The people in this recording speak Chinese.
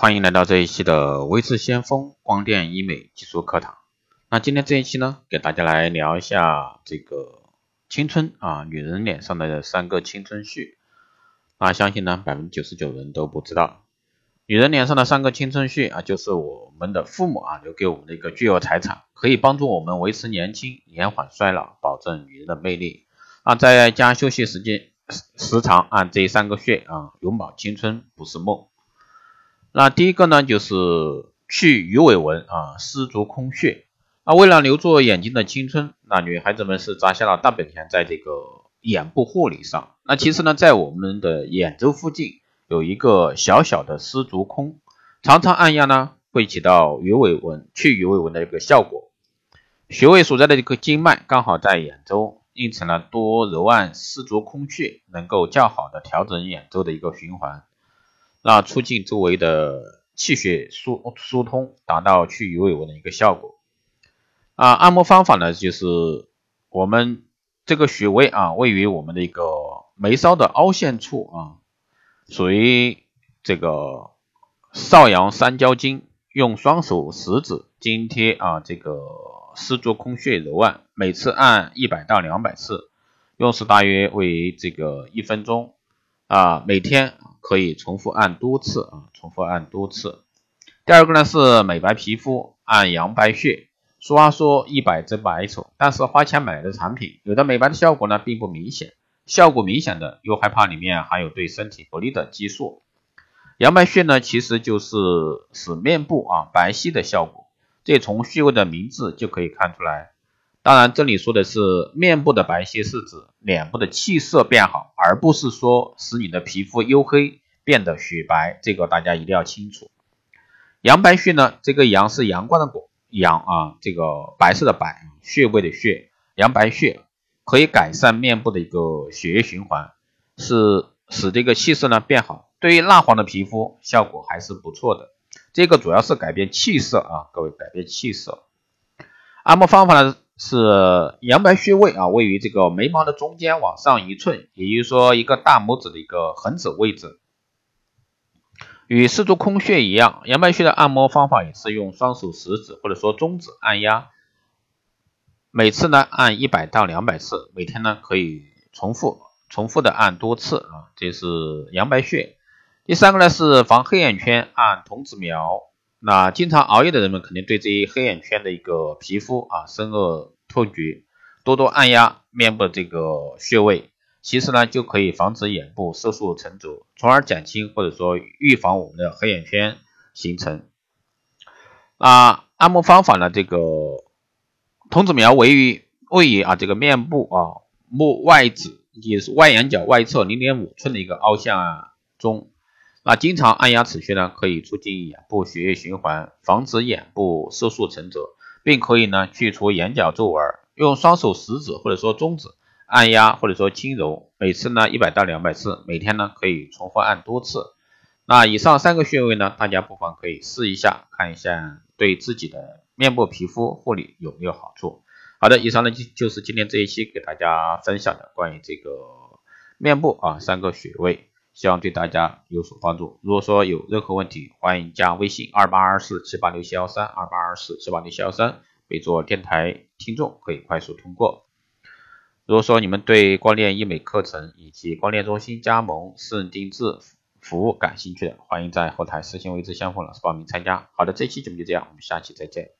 欢迎来到这一期的微智先锋光电医美技术课堂。那今天这一期呢，给大家来聊一下这个青春啊，女人脸上的三个青春穴。那相信呢，百分之九十九人都不知道，女人脸上的三个青春穴啊，就是我们的父母啊留给我们的一个巨额财产，可以帮助我们维持年轻、延缓衰老、保证女人的魅力。啊，在家休息时间时长按这三个穴啊，永葆青春不是梦。那第一个呢，就是去鱼尾纹啊，丝竹空穴。那为了留住眼睛的青春，那女孩子们是砸下了大本钱在这个眼部护理上。那其实呢，在我们的眼周附近有一个小小的丝竹空，常常按压呢，会起到鱼尾纹去鱼尾纹的一个效果。穴位所在的这个经脉刚好在眼周，因此呢，多揉按丝竹空穴，能够较好的调整眼周的一个循环。那促进周围的气血疏疏通，达到去鱼尾纹的一个效果。啊，按摩方法呢，就是我们这个穴位啊，位于我们的一个眉梢的凹陷处啊，属于这个少阳三焦经，用双手食指紧贴啊这个丝竹空穴揉按，每次按一百到两百次，用时大约为这个一分钟啊，每天。可以重复按多次啊，重复按多次。第二个呢是美白皮肤，按阳白穴。俗话说一白遮百丑，但是花钱买的产品，有的美白的效果呢并不明显，效果明显的又害怕里面含有对身体不利的激素。阳白穴呢其实就是使面部啊白皙的效果，这从穴位的名字就可以看出来。当然，这里说的是面部的白皙，是指脸部的气色变好，而不是说使你的皮肤黝黑变得雪白。这个大家一定要清楚。阳白穴呢，这个阳是阳光的光，阳啊，这个白色的白，穴位的穴，阳白穴可以改善面部的一个血液循环，是使这个气色呢变好。对于蜡黄的皮肤，效果还是不错的。这个主要是改变气色啊，各位改变气色。按摩方法呢？是阳白穴位啊，位于这个眉毛的中间往上一寸，也就是说一个大拇指的一个横指位置。与四足空穴一样，阳白穴的按摩方法也是用双手食指或者说中指按压，每次呢按一百到两百次，每天呢可以重复重复的按多次啊，这是阳白穴。第三个呢是防黑眼圈，按童子苗。那经常熬夜的人们肯定对这一黑眼圈的一个皮肤啊深恶痛绝，多多按压面部的这个穴位，其实呢就可以防止眼部色素沉着，从而减轻或者说预防我们的黑眼圈形成。那按摩方法呢，这个童子苗位于位于啊这个面部啊目外指，也是外眼角外侧零点五寸的一个凹陷啊中。那经常按压此穴呢，可以促进眼部血液循环，防止眼部色素沉着，并可以呢去除眼角皱纹。用双手食指或者说中指按压或者说轻揉，每次呢一百到两百次，每天呢可以重复按多次。那以上三个穴位呢，大家不妨可以试一下，看一下对自己的面部皮肤护理有没有好处。好的，以上呢就就是今天这一期给大家分享的关于这个面部啊三个穴位。希望对大家有所帮助。如果说有任何问题，欢迎加微信二八二四七八六七幺三二八二四七八六七幺三，备注电台听众，可以快速通过。如果说你们对光电医美课程以及光电中心加盟私人定制服务感兴趣的，欢迎在后台私信位置相锋老师报名参加。好的，这期节目就这样，我们下期再见。